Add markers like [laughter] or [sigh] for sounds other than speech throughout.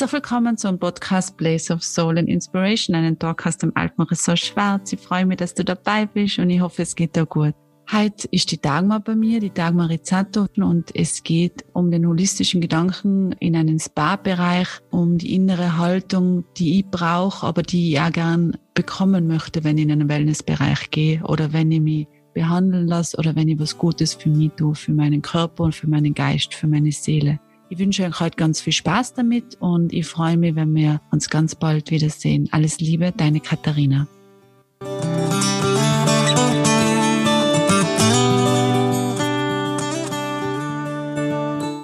Herzlich willkommen zum Podcast Place of Soul and Inspiration, einen Talk aus dem Alpenressort Schwarz. Ich freue mich, dass du dabei bist und ich hoffe, es geht dir gut. Heute ist die Dagmar bei mir, die Dagmar Rizzato, und es geht um den holistischen Gedanken in einen Spa-Bereich, um die innere Haltung, die ich brauche, aber die ich auch gern bekommen möchte, wenn ich in einen Wellnessbereich gehe oder wenn ich mich behandeln lasse oder wenn ich was Gutes für mich tue, für meinen Körper und für meinen Geist, für meine Seele. Ich wünsche euch heute ganz viel Spaß damit und ich freue mich, wenn wir uns ganz bald wiedersehen. Alles Liebe, deine Katharina.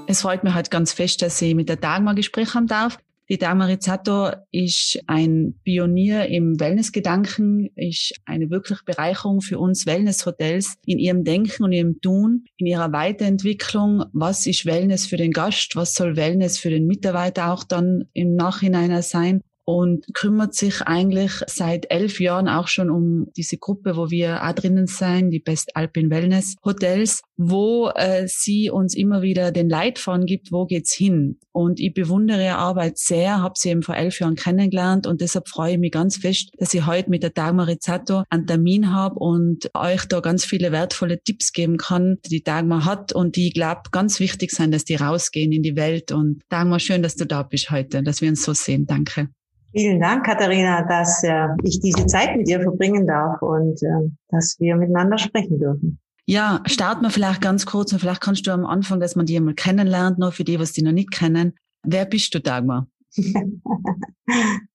Es freut mich halt ganz fest, dass ich mit der Dagmar Gespräch haben darf. Die Dagmar Rizzato ist ein Pionier im Wellnessgedanken, ist eine wirkliche Bereicherung für uns Wellnesshotels in ihrem Denken und ihrem Tun, in ihrer Weiterentwicklung. Was ist Wellness für den Gast? Was soll Wellness für den Mitarbeiter auch dann im Nachhinein sein? Und kümmert sich eigentlich seit elf Jahren auch schon um diese Gruppe, wo wir auch drinnen sein, die Best Alpine Wellness Hotels, wo äh, sie uns immer wieder den Leitfaden gibt, wo geht's hin. Und ich bewundere ihre Arbeit sehr, habe sie eben vor elf Jahren kennengelernt und deshalb freue ich mich ganz fest, dass ich heute mit der Dagmar Rizzato einen Termin habe und euch da ganz viele wertvolle Tipps geben kann, die Dagmar hat und die, ich glaube, ganz wichtig sind, dass die rausgehen in die Welt. Und Dagmar, schön, dass du da bist heute, dass wir uns so sehen. Danke. Vielen Dank, Katharina, dass äh, ich diese Zeit mit dir verbringen darf und äh, dass wir miteinander sprechen dürfen. Ja, starten wir vielleicht ganz kurz und vielleicht kannst du am Anfang, dass man dich einmal kennenlernt, noch für die, was die noch nicht kennen. Wer bist du, Dagmar? [laughs]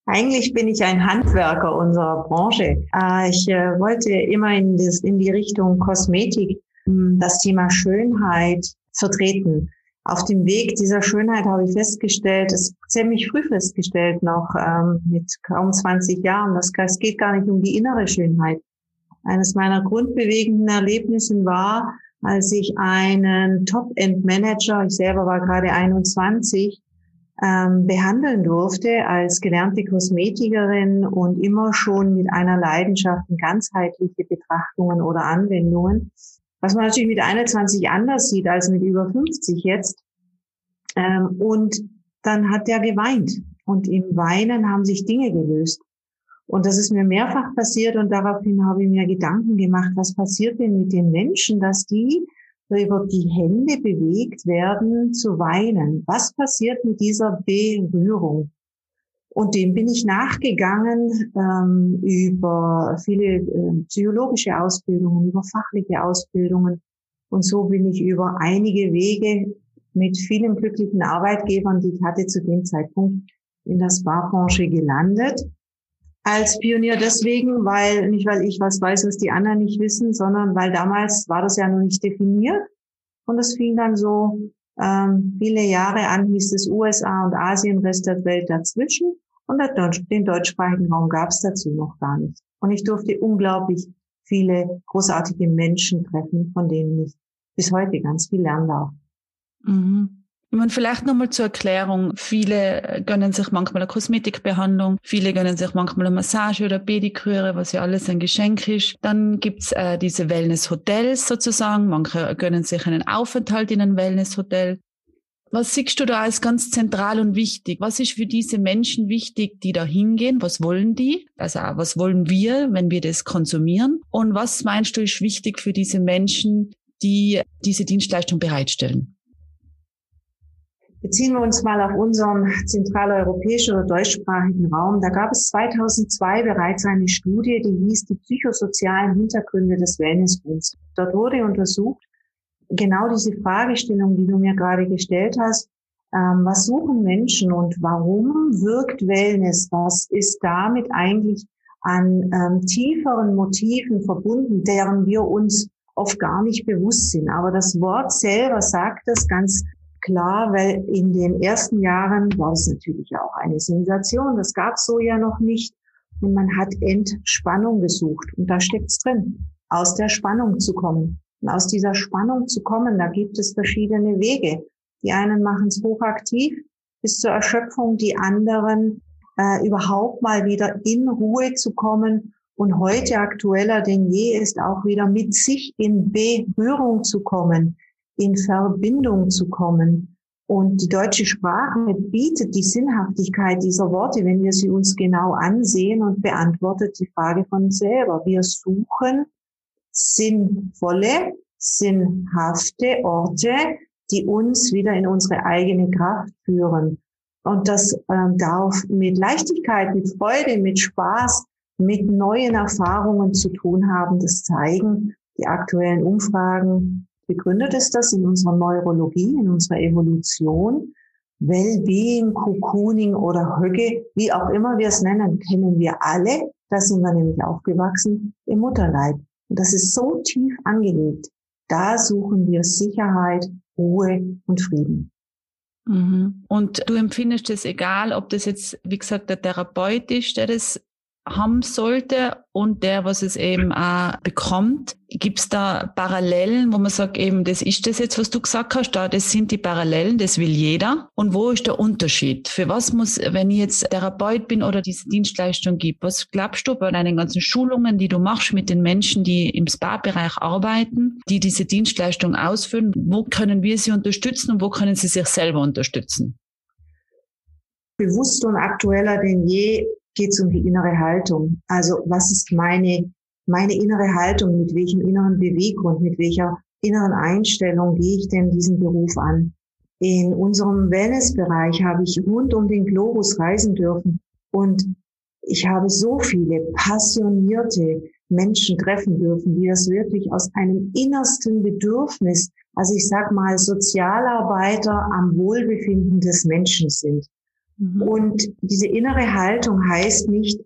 Eigentlich bin ich ein Handwerker unserer Branche. Äh, ich äh, wollte immer in, das, in die Richtung Kosmetik hm, das Thema Schönheit vertreten auf dem Weg dieser Schönheit habe ich festgestellt, es ziemlich früh festgestellt noch ähm, mit kaum 20 Jahren, das, es geht gar nicht um die innere Schönheit. Eines meiner grundbewegenden Erlebnisse war, als ich einen Top-End-Manager, ich selber war gerade 21, ähm, behandeln durfte als gelernte Kosmetikerin und immer schon mit einer Leidenschaft in ganzheitliche Betrachtungen oder Anwendungen was man natürlich mit 21 anders sieht als mit über 50 jetzt. Ähm, und dann hat der geweint. Und im Weinen haben sich Dinge gelöst. Und das ist mir mehrfach passiert und daraufhin habe ich mir Gedanken gemacht, was passiert denn mit den Menschen, dass die über die Hände bewegt werden zu weinen. Was passiert mit dieser Berührung? Und dem bin ich nachgegangen ähm, über viele äh, psychologische Ausbildungen, über fachliche Ausbildungen. Und so bin ich über einige Wege mit vielen glücklichen Arbeitgebern, die ich hatte zu dem Zeitpunkt, in der Sparbranche gelandet. Als Pionier deswegen, weil, nicht weil ich was weiß, was die anderen nicht wissen, sondern weil damals war das ja noch nicht definiert. Und es fing dann so ähm, viele Jahre an hieß es USA und Asien, Rest der Welt dazwischen. Und den deutschsprachigen Raum gab es dazu noch gar nicht. Und ich durfte unglaublich viele großartige Menschen treffen, von denen ich bis heute ganz viel lernen darf. Mhm. Und vielleicht nochmal zur Erklärung. Viele gönnen sich manchmal eine Kosmetikbehandlung, viele gönnen sich manchmal eine Massage oder Pediküre, was ja alles ein Geschenk ist. Dann gibt's äh, diese Wellness-Hotels sozusagen. Manche gönnen sich einen Aufenthalt in einem Wellness-Hotel. Was siehst du da als ganz zentral und wichtig? Was ist für diese Menschen wichtig, die da hingehen? Was wollen die? Also was wollen wir, wenn wir das konsumieren? Und was meinst du ist wichtig für diese Menschen, die diese Dienstleistung bereitstellen? Beziehen wir uns mal auf unseren zentraleuropäischen oder deutschsprachigen Raum. Da gab es 2002 bereits eine Studie, die hieß die psychosozialen Hintergründe des Wellnessbooms. Dort wurde untersucht, genau diese Fragestellung, die du mir gerade gestellt hast, ähm, was suchen Menschen und warum wirkt Wellness? Was ist damit eigentlich an ähm, tieferen Motiven verbunden, deren wir uns oft gar nicht bewusst sind. Aber das Wort selber sagt das ganz klar, weil in den ersten Jahren war es natürlich auch eine Sensation. Das gab es so ja noch nicht. Und man hat Entspannung gesucht. Und da steckt's drin, aus der Spannung zu kommen. Und aus dieser Spannung zu kommen, da gibt es verschiedene Wege. Die einen machen es hochaktiv bis zur Erschöpfung, die anderen äh, überhaupt mal wieder in Ruhe zu kommen. Und heute aktueller denn je ist auch wieder mit sich in Berührung zu kommen in Verbindung zu kommen Und die deutsche Sprache bietet die Sinnhaftigkeit dieser Worte, wenn wir sie uns genau ansehen und beantwortet die Frage von selber. Wir suchen sinnvolle, sinnhafte Orte, die uns wieder in unsere eigene Kraft führen. Und das ähm, darf mit Leichtigkeit, mit Freude, mit Spaß, mit neuen Erfahrungen zu tun haben. Das zeigen die aktuellen Umfragen. Begründet ist das in unserer Neurologie, in unserer Evolution. Wellbeing, Cocooning oder Höcke, wie auch immer wir es nennen, kennen wir alle. Da sind wir nämlich aufgewachsen im Mutterleib. Und das ist so tief angelegt. Da suchen wir Sicherheit, Ruhe und Frieden. Mhm. Und du empfindest es egal, ob das jetzt, wie gesagt, der Therapeut ist, der das haben sollte und der, was es eben auch bekommt. Gibt es da Parallelen, wo man sagt, eben, das ist das jetzt, was du gesagt hast, da, das sind die Parallelen, das will jeder. Und wo ist der Unterschied? Für was muss, wenn ich jetzt Therapeut bin oder diese Dienstleistung gibt, was glaubst du bei deinen ganzen Schulungen, die du machst mit den Menschen, die im Spa-Bereich arbeiten, die diese Dienstleistung ausführen, wo können wir sie unterstützen und wo können sie sich selber unterstützen? bewusster und aktueller denn je geht es um die innere Haltung. Also was ist meine, meine innere Haltung? Mit welchem inneren Beweggrund, mit welcher inneren Einstellung gehe ich denn diesen Beruf an? In unserem Wellnessbereich habe ich rund um den Globus reisen dürfen und ich habe so viele passionierte Menschen treffen dürfen, die das wirklich aus einem innersten Bedürfnis, also ich sag mal Sozialarbeiter am Wohlbefinden des Menschen sind. Mhm. Und diese innere Haltung heißt nicht,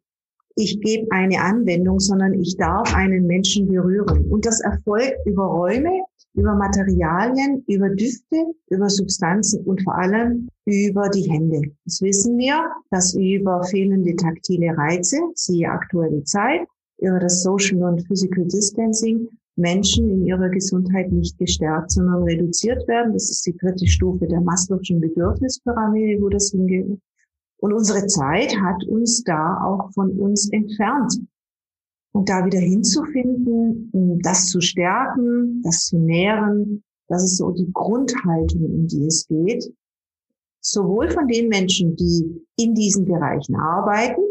ich gebe eine Anwendung, sondern ich darf einen Menschen berühren. Und das erfolgt über Räume, über Materialien, über Düfte, über Substanzen und vor allem über die Hände. Das wissen wir, dass über fehlende taktile Reize, siehe aktuelle Zeit, über das Social und Physical Distancing Menschen in ihrer Gesundheit nicht gestärkt, sondern reduziert werden. Das ist die dritte Stufe der Maslow'schen Bedürfnispyramide, wo das hingeht. Und unsere Zeit hat uns da auch von uns entfernt. Und da wieder hinzufinden, das zu stärken, das zu nähren, das ist so die Grundhaltung, um die es geht. Sowohl von den Menschen, die in diesen Bereichen arbeiten,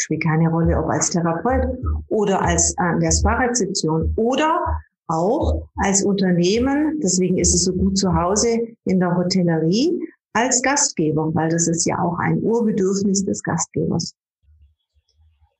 spielt keine Rolle, ob als Therapeut oder als an der Spa-Rezeption oder auch als Unternehmen, deswegen ist es so gut zu Hause in der Hotellerie, als Gastgeber, weil das ist ja auch ein Urbedürfnis des Gastgebers.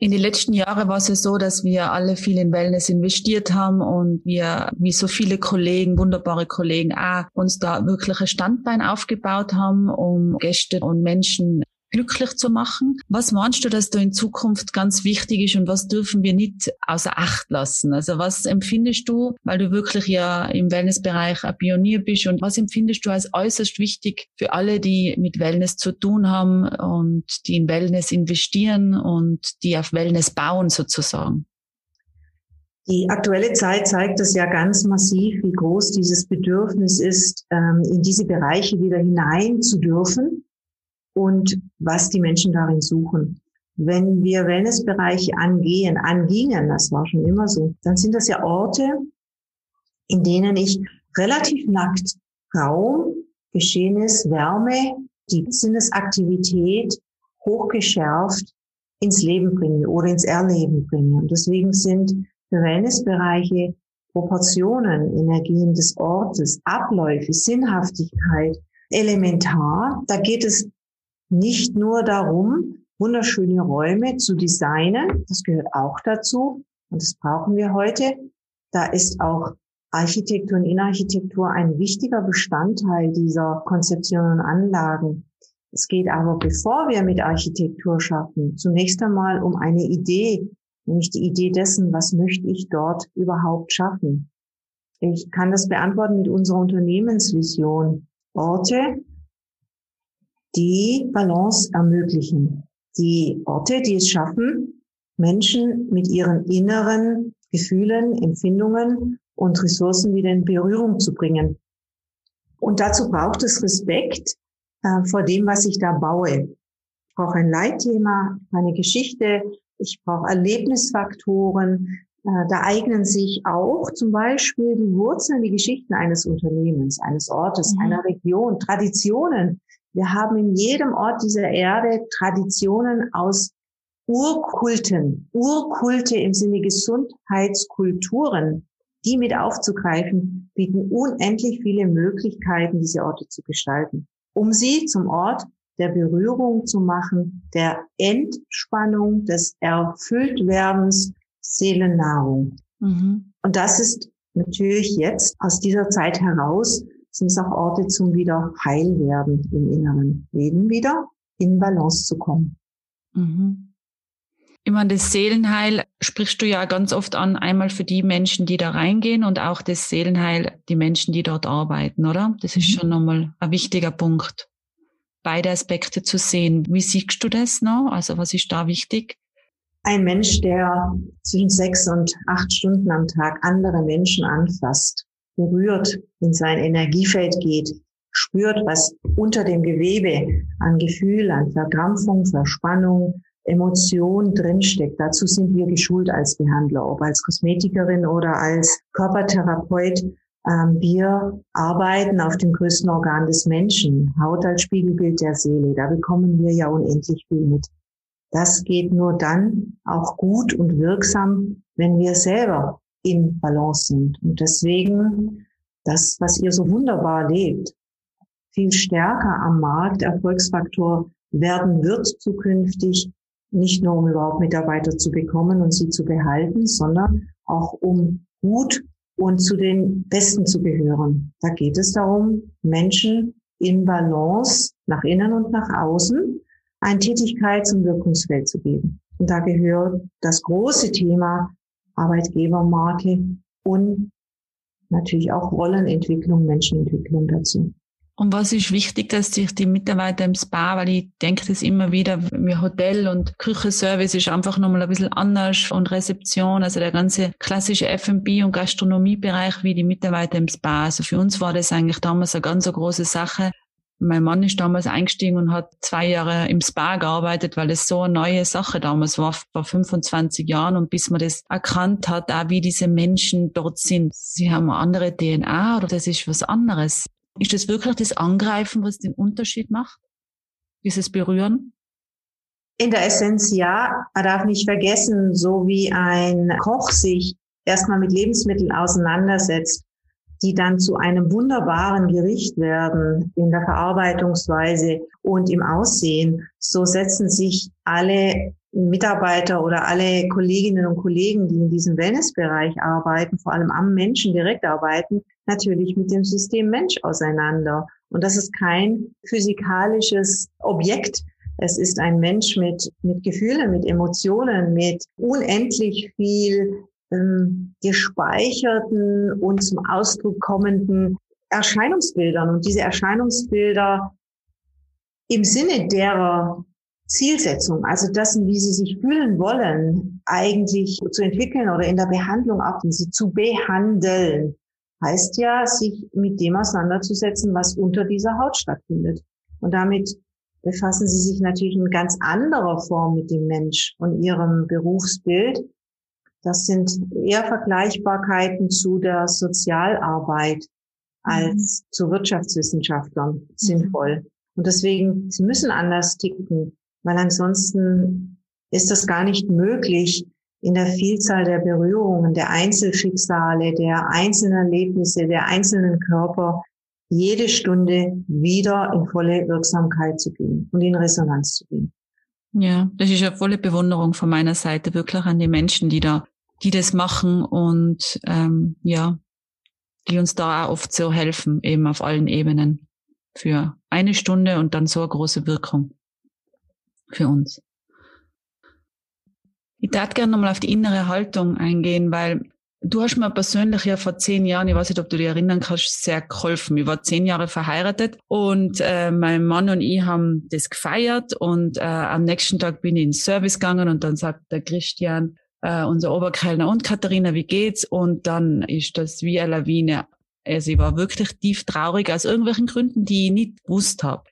In den letzten Jahren war es ja so, dass wir alle viel in Wellness investiert haben und wir, wie so viele Kollegen, wunderbare Kollegen auch, uns da wirklich ein Standbein aufgebaut haben, um Gäste und Menschen glücklich zu machen. Was meinst du, dass da in Zukunft ganz wichtig ist und was dürfen wir nicht außer Acht lassen? Also was empfindest du, weil du wirklich ja im Wellnessbereich ein Pionier bist und was empfindest du als äußerst wichtig für alle, die mit Wellness zu tun haben und die in Wellness investieren und die auf Wellness bauen sozusagen? Die aktuelle Zeit zeigt es ja ganz massiv, wie groß dieses Bedürfnis ist, ähm, in diese Bereiche wieder hinein zu dürfen und was die Menschen darin suchen. Wenn wir Wellnessbereiche angehen, angingen, das war schon immer so, dann sind das ja Orte, in denen ich relativ nackt Raum, Geschehnis, Wärme, die Sinnesaktivität hochgeschärft ins Leben bringe oder ins Erleben bringe. Und deswegen sind für Wellnessbereiche Proportionen, Energien des Ortes, Abläufe, Sinnhaftigkeit elementar. Da geht es nicht nur darum, wunderschöne Räume zu designen. Das gehört auch dazu. Und das brauchen wir heute. Da ist auch Architektur und Innenarchitektur ein wichtiger Bestandteil dieser Konzeption und Anlagen. Es geht aber, bevor wir mit Architektur schaffen, zunächst einmal um eine Idee, nämlich die Idee dessen, was möchte ich dort überhaupt schaffen. Ich kann das beantworten mit unserer Unternehmensvision. Orte, die Balance ermöglichen. Die Orte, die es schaffen, Menschen mit ihren inneren Gefühlen, Empfindungen und Ressourcen wieder in Berührung zu bringen. Und dazu braucht es Respekt äh, vor dem, was ich da baue. Ich brauche ein Leitthema, eine Geschichte, ich brauche Erlebnisfaktoren, Äh, da eignen sich auch zum Beispiel die Wurzeln, die Geschichten eines Unternehmens, eines Ortes, mhm. einer Region, Traditionen. Wir haben in jedem Ort dieser Erde Traditionen aus Urkulten, Urkulte im Sinne Gesundheitskulturen, die mit aufzugreifen, bieten unendlich viele Möglichkeiten, diese Orte zu gestalten, um sie zum Ort der Berührung zu machen, der Entspannung, des Erfülltwerdens, Seelennahrung. Mhm. Und das ist natürlich jetzt aus dieser Zeit heraus, sind es auch Orte zum wieder Heilwerden im inneren Leben wieder in Balance zu kommen. Mhm. Ich meine, das Seelenheil sprichst du ja ganz oft an, einmal für die Menschen, die da reingehen und auch das Seelenheil, die Menschen, die dort arbeiten, oder? Das ist mhm. schon nochmal ein wichtiger Punkt. Beide Aspekte zu sehen. Wie siehst du das noch? Also was ist da wichtig? Ein Mensch, der zwischen sechs und acht Stunden am Tag andere Menschen anfasst, berührt, in sein Energiefeld geht, spürt, was unter dem Gewebe an Gefühl, an Verkrampfung, Verspannung, Emotion drinsteckt. Dazu sind wir geschult als Behandler, ob als Kosmetikerin oder als Körpertherapeut. Ähm, wir arbeiten auf dem größten Organ des Menschen, Haut als Spiegelbild der Seele. Da bekommen wir ja unendlich viel mit. Das geht nur dann auch gut und wirksam, wenn wir selber in Balance sind. Und deswegen das, was ihr so wunderbar lebt, viel stärker am Markt Erfolgsfaktor werden wird zukünftig, nicht nur um überhaupt Mitarbeiter zu bekommen und sie zu behalten, sondern auch um gut und zu den Besten zu gehören. Da geht es darum, Menschen in Balance nach innen und nach außen ein Tätigkeits- und Wirkungsfeld zu geben. Und da gehört das große Thema Arbeitgebermarke und natürlich auch Rollenentwicklung, Menschenentwicklung dazu. Und was ist wichtig, dass sich die Mitarbeiter im Spa, weil ich denke das immer wieder, mir Hotel und Küchenservice ist einfach nochmal ein bisschen anders und Rezeption, also der ganze klassische F&B und Gastronomiebereich wie die Mitarbeiter im Spa. Also für uns war das eigentlich damals eine ganz große Sache. Mein Mann ist damals eingestiegen und hat zwei Jahre im Spa gearbeitet, weil es so eine neue Sache damals war, vor 25 Jahren. Und bis man das erkannt hat, auch wie diese Menschen dort sind, sie haben eine andere DNA oder das ist was anderes. Ist das wirklich das Angreifen, was den Unterschied macht? Dieses Berühren? In der Essenz ja. Man darf nicht vergessen, so wie ein Koch sich erstmal mit Lebensmitteln auseinandersetzt, die dann zu einem wunderbaren Gericht werden in der Verarbeitungsweise und im Aussehen, so setzen sich alle Mitarbeiter oder alle Kolleginnen und Kollegen, die in diesem Wellnessbereich arbeiten, vor allem am Menschen direkt arbeiten, natürlich mit dem System Mensch auseinander. Und das ist kein physikalisches Objekt. Es ist ein Mensch mit, mit Gefühlen, mit Emotionen, mit unendlich viel ähm, gespeicherten und zum Ausdruck kommenden Erscheinungsbildern. Und diese Erscheinungsbilder im Sinne derer Zielsetzung, also das, wie sie sich fühlen wollen, eigentlich zu entwickeln oder in der Behandlung auch sie zu behandeln, heißt ja, sich mit dem auseinanderzusetzen, was unter dieser Haut stattfindet. Und damit befassen sie sich natürlich in ganz anderer Form mit dem Mensch und ihrem Berufsbild. Das sind eher Vergleichbarkeiten zu der Sozialarbeit als mhm. zu Wirtschaftswissenschaftlern mhm. sinnvoll. Und deswegen, sie müssen anders ticken weil ansonsten ist das gar nicht möglich, in der Vielzahl der Berührungen, der Einzelschicksale, der einzelnen Erlebnisse, der einzelnen Körper jede Stunde wieder in volle Wirksamkeit zu gehen und in Resonanz zu gehen. Ja, das ist ja volle Bewunderung von meiner Seite wirklich an die Menschen, die da, die das machen und ähm, ja, die uns da auch oft so helfen, eben auf allen Ebenen für eine Stunde und dann so eine große Wirkung für uns. Ich darf gerne nochmal auf die innere Haltung eingehen, weil du hast mir persönlich ja vor zehn Jahren, ich weiß nicht, ob du dich erinnern kannst, sehr geholfen. Ich war zehn Jahre verheiratet und äh, mein Mann und ich haben das gefeiert und äh, am nächsten Tag bin ich ins Service gegangen und dann sagt der Christian, äh, unser Oberkellner und Katharina, wie geht's? Und dann ist das wie eine Lawine. Also ich war wirklich tief traurig aus irgendwelchen Gründen, die ich nicht gewusst habe.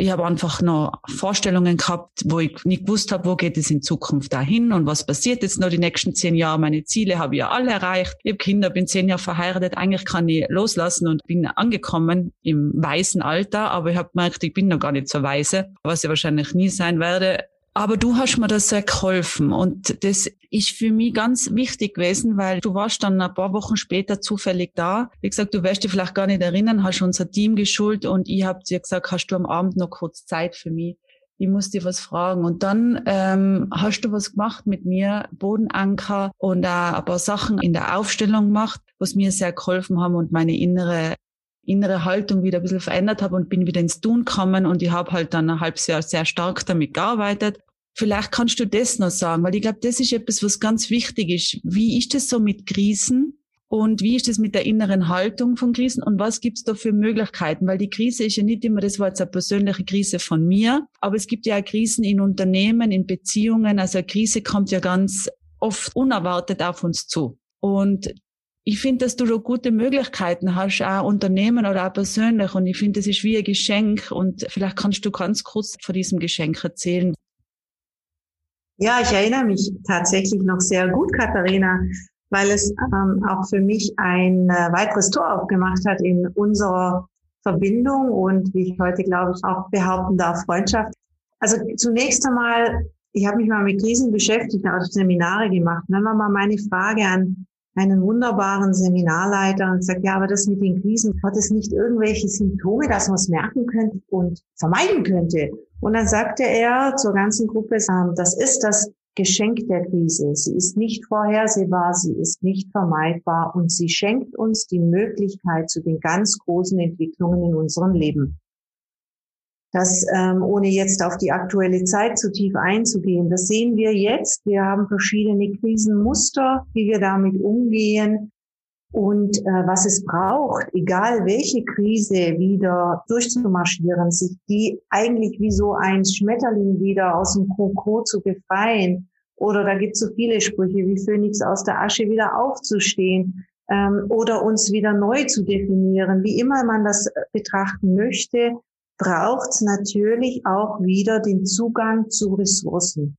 Ich habe einfach noch Vorstellungen gehabt, wo ich nicht gewusst habe, wo geht es in Zukunft dahin und was passiert jetzt noch die nächsten zehn Jahre. Meine Ziele habe ich ja alle erreicht. Ich habe Kinder, bin zehn Jahre verheiratet. Eigentlich kann ich loslassen und bin angekommen im weißen Alter, aber ich habe gemerkt, ich bin noch gar nicht so weise, was ich wahrscheinlich nie sein werde. Aber du hast mir das sehr geholfen und das ist für mich ganz wichtig gewesen, weil du warst dann ein paar Wochen später zufällig da. Wie gesagt, du wirst dich vielleicht gar nicht erinnern, hast unser Team geschult und ich habe dir gesagt, hast du am Abend noch kurz Zeit für mich? Ich muss dir was fragen. Und dann ähm, hast du was gemacht mit mir, Bodenanker und auch ein paar Sachen in der Aufstellung gemacht, was mir sehr geholfen haben und meine innere innere Haltung wieder ein bisschen verändert habe und bin wieder ins Tun gekommen und ich habe halt dann ein halbes Jahr sehr stark damit gearbeitet. Vielleicht kannst du das noch sagen, weil ich glaube, das ist etwas, was ganz wichtig ist. Wie ist das so mit Krisen? Und wie ist es mit der inneren Haltung von Krisen und was gibt es da für Möglichkeiten? Weil die Krise ist ja nicht immer, das war jetzt eine persönliche Krise von mir, aber es gibt ja auch Krisen in Unternehmen, in Beziehungen. Also eine Krise kommt ja ganz oft unerwartet auf uns zu. Und ich finde, dass du da gute Möglichkeiten hast, auch Unternehmen oder auch persönlich. Und ich finde, das ist wie ein Geschenk. Und vielleicht kannst du ganz kurz von diesem Geschenk erzählen. Ja, ich erinnere mich tatsächlich noch sehr gut, Katharina, weil es ähm, auch für mich ein äh, weiteres Tor aufgemacht hat in unserer Verbindung und wie ich heute, glaube ich, auch behaupten darf, Freundschaft. Also zunächst einmal, ich habe mich mal mit Krisen beschäftigt, auch Seminare gemacht. Und dann war mal meine Frage an einen wunderbaren Seminarleiter und sagt, ja, aber das mit den Krisen, hat es nicht irgendwelche Symptome, dass man es merken könnte und vermeiden könnte? Und dann sagte er zur ganzen Gruppe, ähm, das ist das Geschenk der Krise. Sie ist nicht vorhersehbar, sie ist nicht vermeidbar und sie schenkt uns die Möglichkeit zu den ganz großen Entwicklungen in unserem Leben das ähm, ohne jetzt auf die aktuelle Zeit zu tief einzugehen. Das sehen wir jetzt. Wir haben verschiedene Krisenmuster, wie wir damit umgehen und äh, was es braucht, egal welche Krise wieder durchzumarschieren, sich die eigentlich wie so ein Schmetterling wieder aus dem Kroko zu befreien. Oder da gibt es so viele Sprüche wie Phönix aus der Asche wieder aufzustehen ähm, oder uns wieder neu zu definieren, wie immer man das betrachten möchte braucht es natürlich auch wieder den Zugang zu Ressourcen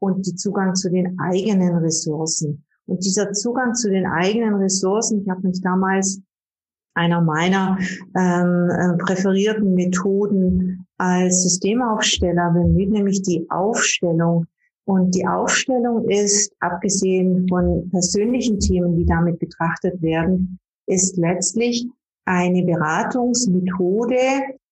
und den Zugang zu den eigenen Ressourcen. Und dieser Zugang zu den eigenen Ressourcen, ich habe mich damals einer meiner ähm, äh, präferierten Methoden als Systemaufsteller bemüht, nämlich die Aufstellung. Und die Aufstellung ist, abgesehen von persönlichen Themen, die damit betrachtet werden, ist letztlich eine Beratungsmethode,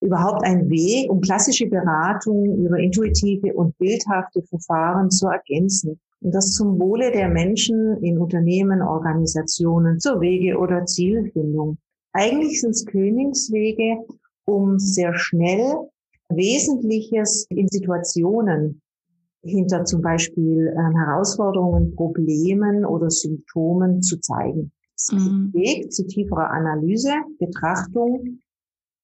überhaupt ein Weg, um klassische Beratung über intuitive und bildhafte Verfahren zu ergänzen. Und das zum Wohle der Menschen in Unternehmen, Organisationen zur Wege- oder Zielfindung. Eigentlich sind es Königswege, um sehr schnell Wesentliches in Situationen hinter zum Beispiel äh, Herausforderungen, Problemen oder Symptomen zu zeigen. Es mhm. Weg zu tieferer Analyse, Betrachtung,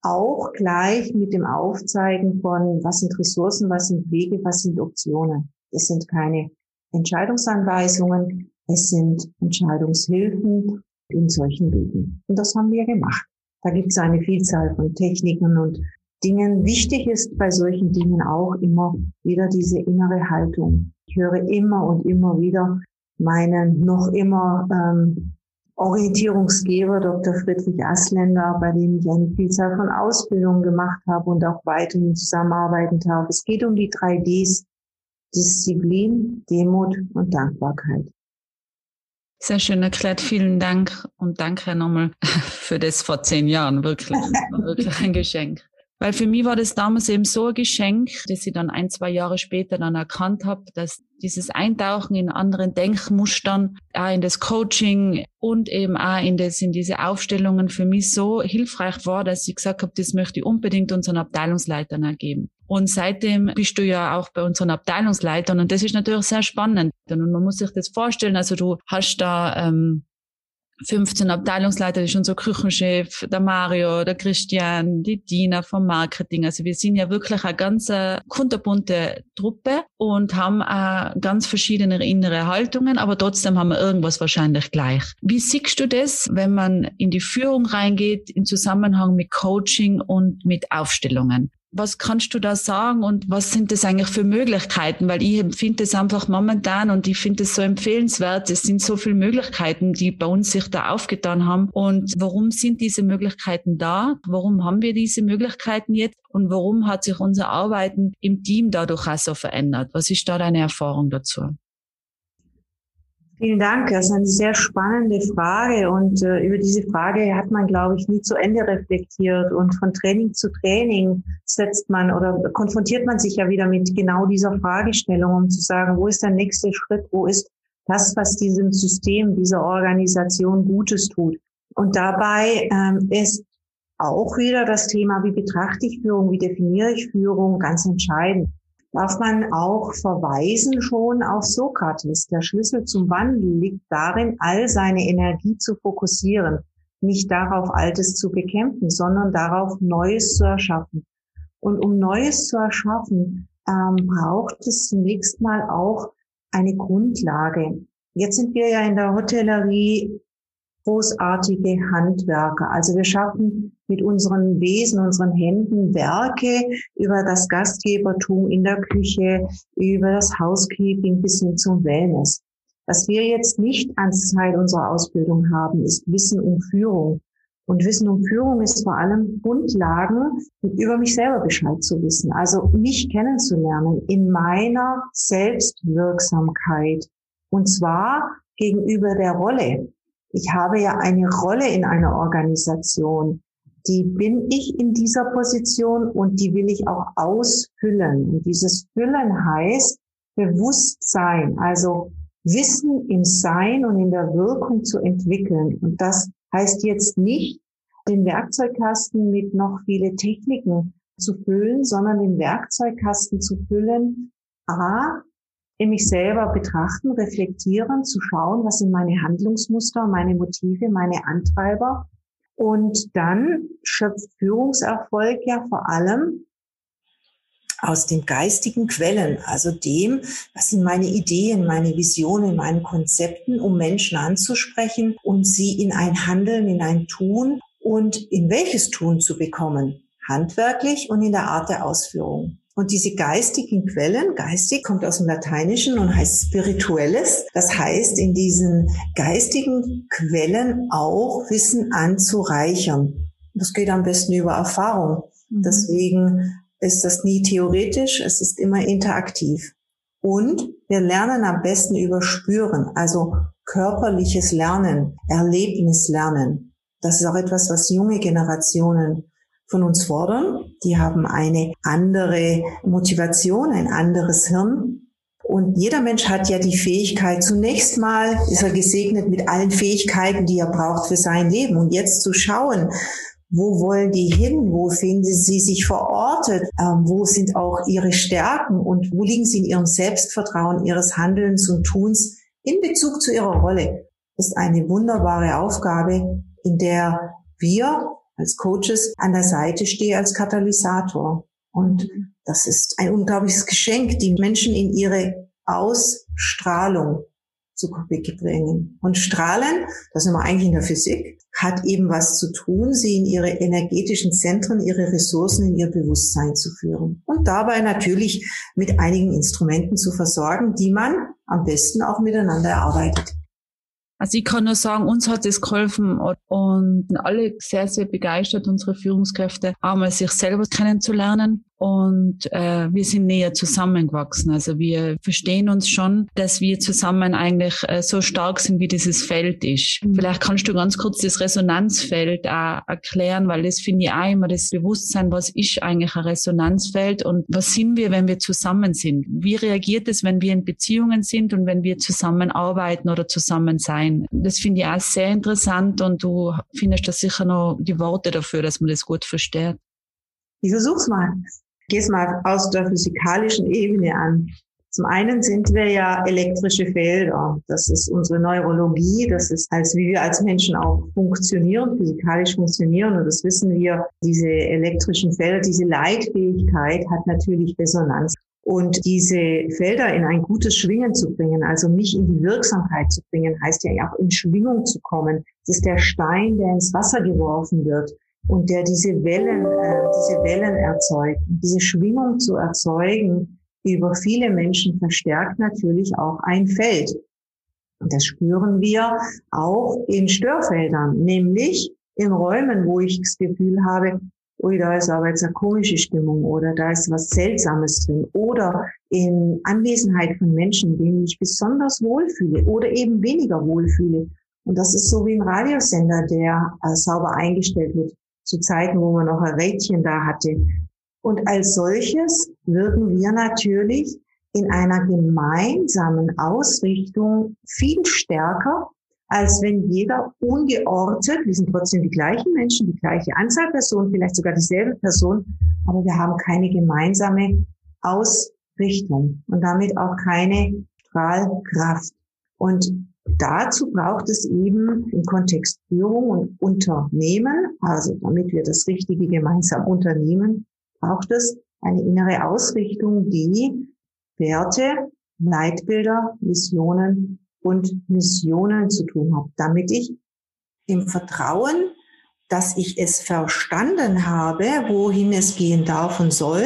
auch gleich mit dem Aufzeigen von, was sind Ressourcen, was sind Wege, was sind Optionen. Es sind keine Entscheidungsanweisungen, es sind Entscheidungshilfen in solchen Wegen. Und das haben wir gemacht. Da gibt es eine Vielzahl von Techniken und Dingen. Wichtig ist bei solchen Dingen auch immer wieder diese innere Haltung. Ich höre immer und immer wieder meinen noch immer ähm, Orientierungsgeber Dr. Friedrich Asländer, bei dem ich eine Vielzahl von Ausbildungen gemacht habe und auch weiterhin zusammenarbeitend habe. Es geht um die drei Ds. Disziplin, Demut und Dankbarkeit. Sehr schön erklärt. Vielen Dank und danke nochmal [laughs] für das vor zehn Jahren. Wirklich, wirklich ein Geschenk. Weil für mich war das damals eben so ein Geschenk, dass ich dann ein, zwei Jahre später dann erkannt habe, dass dieses Eintauchen in anderen Denkmustern, auch in das Coaching und eben auch in, das, in diese Aufstellungen für mich so hilfreich war, dass ich gesagt habe, das möchte ich unbedingt unseren Abteilungsleitern ergeben. Und seitdem bist du ja auch bei unseren Abteilungsleitern und das ist natürlich sehr spannend. Und man muss sich das vorstellen, also du hast da ähm, 15 Abteilungsleiter, das ist unser Küchenchef, der Mario, der Christian, die Dina vom Marketing. Also wir sind ja wirklich eine ganz kunterbunte Truppe und haben auch ganz verschiedene innere Haltungen, aber trotzdem haben wir irgendwas wahrscheinlich gleich. Wie siehst du das, wenn man in die Führung reingeht, im Zusammenhang mit Coaching und mit Aufstellungen? Was kannst du da sagen und was sind das eigentlich für Möglichkeiten? Weil ich empfinde es einfach momentan und ich finde es so empfehlenswert. Es sind so viele Möglichkeiten, die bei uns sich da aufgetan haben. Und warum sind diese Möglichkeiten da? Warum haben wir diese Möglichkeiten jetzt? Und warum hat sich unser Arbeiten im Team dadurch auch so verändert? Was ist da deine Erfahrung dazu? Vielen Dank. Das ist eine sehr spannende Frage und äh, über diese Frage hat man, glaube ich, nie zu Ende reflektiert und von Training zu Training setzt man oder konfrontiert man sich ja wieder mit genau dieser Fragestellung, um zu sagen, wo ist der nächste Schritt, wo ist das, was diesem System, dieser Organisation Gutes tut. Und dabei ähm, ist auch wieder das Thema, wie betrachte ich Führung, wie definiere ich Führung, ganz entscheidend darf man auch verweisen schon auf Sokrates. Der Schlüssel zum Wandel liegt darin, all seine Energie zu fokussieren, nicht darauf, Altes zu bekämpfen, sondern darauf, Neues zu erschaffen. Und um Neues zu erschaffen, ähm, braucht es zunächst mal auch eine Grundlage. Jetzt sind wir ja in der Hotellerie großartige Handwerker. Also wir schaffen mit unseren Wesen, unseren Händen Werke über das Gastgebertum in der Küche, über das Housekeeping bis hin zum Wellness. Was wir jetzt nicht als Teil unserer Ausbildung haben, ist Wissen um Führung. Und Wissen um Führung ist vor allem Grundlagen, über mich selber Bescheid zu wissen. Also mich kennenzulernen in meiner Selbstwirksamkeit. Und zwar gegenüber der Rolle, ich habe ja eine Rolle in einer Organisation. Die bin ich in dieser Position und die will ich auch ausfüllen. Und dieses Füllen heißt Bewusstsein, also Wissen im Sein und in der Wirkung zu entwickeln. Und das heißt jetzt nicht, den Werkzeugkasten mit noch viele Techniken zu füllen, sondern den Werkzeugkasten zu füllen, A, in mich selber betrachten, reflektieren, zu schauen, was sind meine Handlungsmuster, meine Motive, meine Antreiber. Und dann schöpft Führungserfolg ja vor allem aus den geistigen Quellen, also dem, was sind meine Ideen, meine Visionen, meine Konzepten, um Menschen anzusprechen und sie in ein Handeln, in ein Tun und in welches Tun zu bekommen, handwerklich und in der Art der Ausführung. Und diese geistigen Quellen, geistig kommt aus dem Lateinischen und heißt spirituelles. Das heißt, in diesen geistigen Quellen auch Wissen anzureichern. Das geht am besten über Erfahrung. Mhm. Deswegen ist das nie theoretisch, es ist immer interaktiv. Und wir lernen am besten über Spüren, also körperliches Lernen, Erlebnislernen. Das ist auch etwas, was junge Generationen von uns fordern. Die haben eine andere Motivation, ein anderes Hirn. Und jeder Mensch hat ja die Fähigkeit, zunächst mal ist er gesegnet mit allen Fähigkeiten, die er braucht für sein Leben. Und jetzt zu schauen, wo wollen die hin? Wo finden sie sich verortet? Ähm, wo sind auch ihre Stärken? Und wo liegen sie in ihrem Selbstvertrauen, ihres Handelns und Tuns in Bezug zu ihrer Rolle? Ist eine wunderbare Aufgabe, in der wir als Coaches an der Seite stehe als Katalysator. Und mhm. das ist ein unglaubliches Geschenk, die Menschen in ihre Ausstrahlung zu bringen. Und Strahlen, das sind wir eigentlich in der Physik, hat eben was zu tun, sie in ihre energetischen Zentren, ihre Ressourcen, in ihr Bewusstsein zu führen. Und dabei natürlich mit einigen Instrumenten zu versorgen, die man am besten auch miteinander erarbeitet. Also ich kann nur sagen, uns hat es geholfen und alle sehr, sehr begeistert, unsere Führungskräfte, einmal sich selber kennenzulernen und äh, wir sind näher zusammengewachsen. Also wir verstehen uns schon, dass wir zusammen eigentlich äh, so stark sind, wie dieses Feld ist. Mhm. Vielleicht kannst du ganz kurz das Resonanzfeld auch erklären, weil das finde ich auch immer das Bewusstsein, was ist eigentlich ein Resonanzfeld und was sind wir, wenn wir zusammen sind? Wie reagiert es, wenn wir in Beziehungen sind und wenn wir zusammenarbeiten oder zusammen sein? Das finde ich auch sehr interessant und du findest da sicher noch die Worte dafür, dass man das gut versteht. Ich versuch's mal gehe es mal aus der physikalischen Ebene an. Zum einen sind wir ja elektrische Felder. Das ist unsere Neurologie. Das ist, als wie wir als Menschen auch funktionieren, physikalisch funktionieren. Und das wissen wir. Diese elektrischen Felder, diese Leitfähigkeit hat natürlich Resonanz. Und diese Felder in ein gutes Schwingen zu bringen, also mich in die Wirksamkeit zu bringen, heißt ja auch in Schwingung zu kommen. Das ist der Stein, der ins Wasser geworfen wird und der diese Wellen, äh, diese Wellen erzeugt. Diese Schwingung zu erzeugen über viele Menschen verstärkt natürlich auch ein Feld. Und das spüren wir auch in Störfeldern, nämlich in Räumen, wo ich das Gefühl habe, ui, da ist aber jetzt eine komische Stimmung oder da ist was Seltsames drin oder in Anwesenheit von Menschen, denen ich besonders wohlfühle oder eben weniger wohlfühle. Und das ist so wie ein Radiosender, der äh, sauber eingestellt wird, zu Zeiten, wo man noch ein Rädchen da hatte. Und als solches wirken wir natürlich in einer gemeinsamen Ausrichtung viel stärker, als wenn jeder ungeortet, wir sind trotzdem die gleichen Menschen, die gleiche Anzahl Personen, vielleicht sogar dieselbe Person, aber wir haben keine gemeinsame Ausrichtung und damit auch keine Strahlkraft. Und dazu braucht es eben im Kontext Führung und Unternehmen, also damit wir das Richtige gemeinsam unternehmen, braucht es eine innere Ausrichtung, die Werte, Leitbilder, Visionen und Missionen zu tun hat, damit ich im Vertrauen, dass ich es verstanden habe, wohin es gehen darf und soll,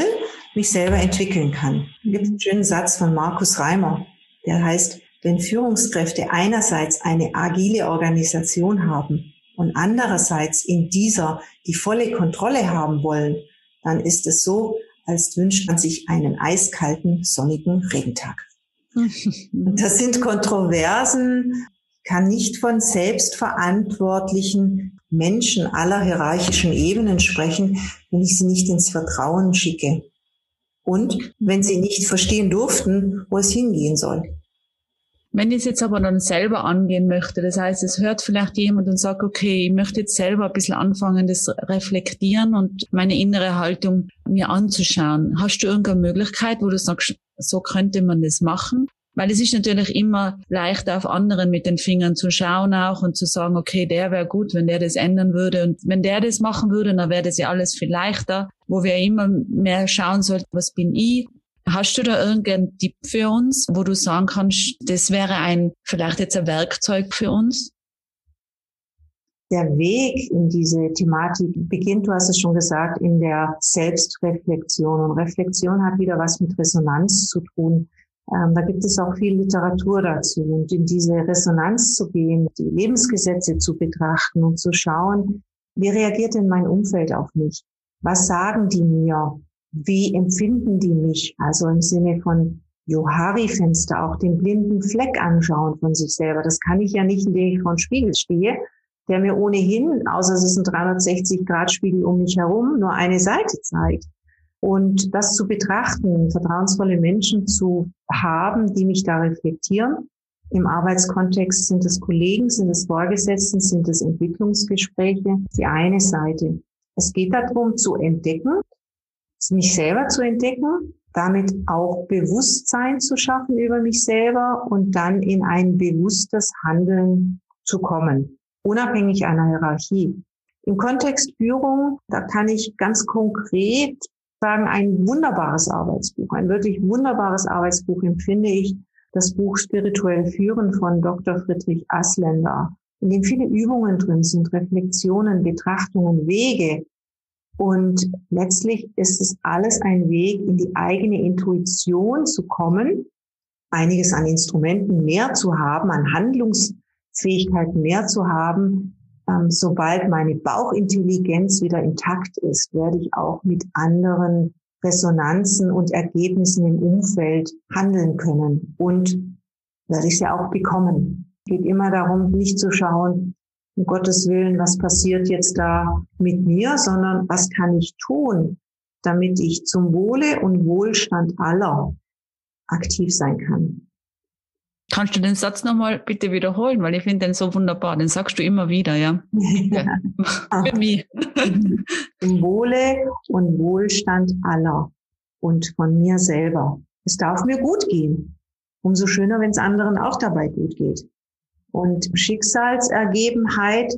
mich selber entwickeln kann. Es gibt einen schönen Satz von Markus Reimer, der heißt, wenn Führungskräfte einerseits eine agile Organisation haben und andererseits in dieser die volle Kontrolle haben wollen, dann ist es so, als wünscht man sich einen eiskalten, sonnigen Regentag. [laughs] das sind Kontroversen, kann nicht von selbstverantwortlichen Menschen aller hierarchischen Ebenen sprechen, wenn ich sie nicht ins Vertrauen schicke. Und wenn sie nicht verstehen durften, wo es hingehen soll. Wenn ich es jetzt aber dann selber angehen möchte, das heißt, es hört vielleicht jemand und sagt, okay, ich möchte jetzt selber ein bisschen anfangen, das reflektieren und meine innere Haltung mir anzuschauen. Hast du irgendeine Möglichkeit, wo du sagst, so könnte man das machen? Weil es ist natürlich immer leicht auf anderen mit den Fingern zu schauen auch und zu sagen, okay, der wäre gut, wenn der das ändern würde. Und wenn der das machen würde, dann wäre das ja alles viel leichter, wo wir immer mehr schauen sollten, was bin ich, Hast du da irgendeinen Tipp für uns, wo du sagen kannst, das wäre ein, vielleicht jetzt ein Werkzeug für uns? Der Weg in diese Thematik beginnt, du hast es schon gesagt, in der Selbstreflexion. Und Reflexion hat wieder was mit Resonanz zu tun. Ähm, da gibt es auch viel Literatur dazu. Und in diese Resonanz zu gehen, die Lebensgesetze zu betrachten und zu schauen, wie reagiert denn mein Umfeld auf mich? Was sagen die mir? Wie empfinden die mich? Also im Sinne von Johari-Fenster, auch den blinden Fleck anschauen von sich selber. Das kann ich ja nicht, indem ich vor dem Spiegel stehe, der mir ohnehin, außer es ist ein 360-Grad-Spiegel um mich herum, nur eine Seite zeigt. Und das zu betrachten, vertrauensvolle Menschen zu haben, die mich da reflektieren. Im Arbeitskontext sind es Kollegen, sind es Vorgesetzten, sind es Entwicklungsgespräche, die eine Seite. Es geht darum zu entdecken, mich selber zu entdecken, damit auch Bewusstsein zu schaffen über mich selber und dann in ein bewusstes Handeln zu kommen, unabhängig einer Hierarchie. Im Kontext Führung, da kann ich ganz konkret sagen, ein wunderbares Arbeitsbuch, ein wirklich wunderbares Arbeitsbuch empfinde ich, das Buch Spirituell Führen von Dr. Friedrich Asländer, in dem viele Übungen drin sind, Reflexionen, Betrachtungen, Wege, und letztlich ist es alles ein Weg, in die eigene Intuition zu kommen, einiges an Instrumenten mehr zu haben, an Handlungsfähigkeiten mehr zu haben. Ähm, sobald meine Bauchintelligenz wieder intakt ist, werde ich auch mit anderen Resonanzen und Ergebnissen im Umfeld handeln können und werde ich sie auch bekommen. Es geht immer darum, nicht zu schauen, um Gottes Willen, was passiert jetzt da mit mir, sondern was kann ich tun, damit ich zum Wohle und Wohlstand aller aktiv sein kann. Kannst du den Satz nochmal bitte wiederholen, weil ich finde den so wunderbar. Den sagst du immer wieder, [laughs] ja. ja. Für mich. Im Wohle und Wohlstand aller und von mir selber. Es darf mir gut gehen. Umso schöner, wenn es anderen auch dabei gut geht. Und Schicksalsergebenheit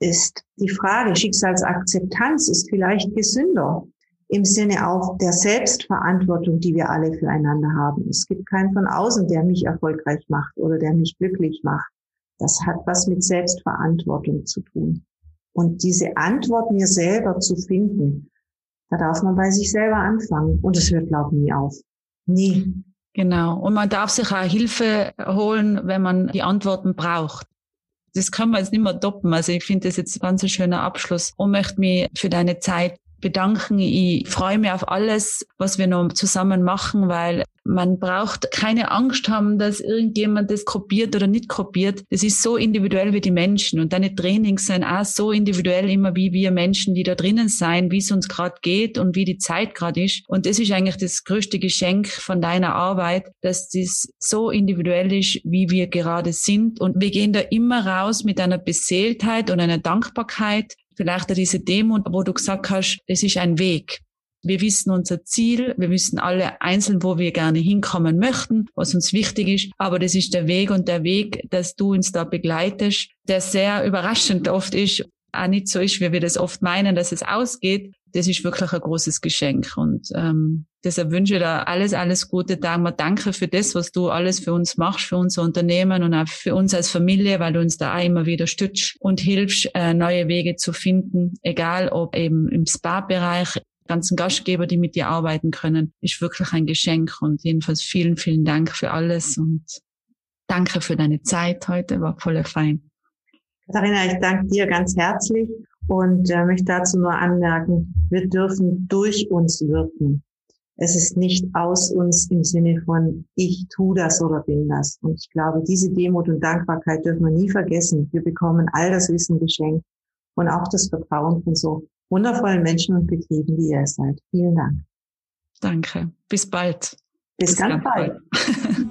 ist die Frage, Schicksalsakzeptanz ist vielleicht gesünder im Sinne auch der Selbstverantwortung, die wir alle füreinander haben. Es gibt keinen von außen, der mich erfolgreich macht oder der mich glücklich macht. Das hat was mit Selbstverantwortung zu tun. Und diese Antwort mir selber zu finden, da darf man bei sich selber anfangen. Und es hört, glaube ich, nie auf. Nie. Genau. Und man darf sich auch Hilfe holen, wenn man die Antworten braucht. Das kann man jetzt nicht mehr doppen. Also ich finde das jetzt ein ganz schöner Abschluss und möchte mich für deine Zeit bedanken. Ich freue mich auf alles, was wir noch zusammen machen, weil man braucht keine Angst haben, dass irgendjemand das kopiert oder nicht kopiert. Das ist so individuell wie die Menschen. Und deine Trainings sind auch so individuell immer wie wir Menschen, die da drinnen sein, wie es uns gerade geht und wie die Zeit gerade ist. Und das ist eigentlich das größte Geschenk von deiner Arbeit, dass das so individuell ist, wie wir gerade sind. Und wir gehen da immer raus mit einer Beseeltheit und einer Dankbarkeit, vielleicht diese Demo, wo du gesagt hast, das ist ein Weg. Wir wissen unser Ziel, wir wissen alle einzeln, wo wir gerne hinkommen möchten, was uns wichtig ist, aber das ist der Weg und der Weg, dass du uns da begleitest, der sehr überraschend oft ist, auch nicht so ist, wie wir das oft meinen, dass es ausgeht. Das ist wirklich ein großes Geschenk und ähm, deshalb wünsche ich dir alles, alles Gute, Dagmar. Danke für das, was du alles für uns machst, für unser Unternehmen und auch für uns als Familie, weil du uns da auch immer wieder stützt und hilfst, äh, neue Wege zu finden, egal ob eben im Spa-Bereich, ganzen Gastgeber, die mit dir arbeiten können, ist wirklich ein Geschenk. Und jedenfalls vielen, vielen Dank für alles und danke für deine Zeit heute, war voll fein. Katharina, ich danke dir ganz herzlich und äh, möchte dazu nur anmerken, wir dürfen durch uns wirken. Es ist nicht aus uns im Sinne von ich tu das oder bin das. Und ich glaube, diese Demut und Dankbarkeit dürfen wir nie vergessen. Wir bekommen all das Wissen geschenkt und auch das Vertrauen von so wundervollen Menschen und Betrieben, wie ihr seid. Vielen Dank. Danke. Bis bald. Bis, Bis ganz, ganz bald. bald.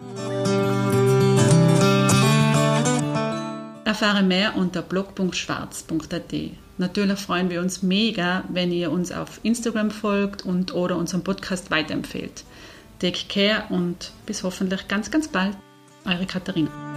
[laughs] Erfahre mehr unter blog.schwarz.at. Natürlich freuen wir uns mega, wenn ihr uns auf Instagram folgt und oder unseren Podcast weiterempfehlt. Take care und bis hoffentlich ganz, ganz bald. Eure Katharina.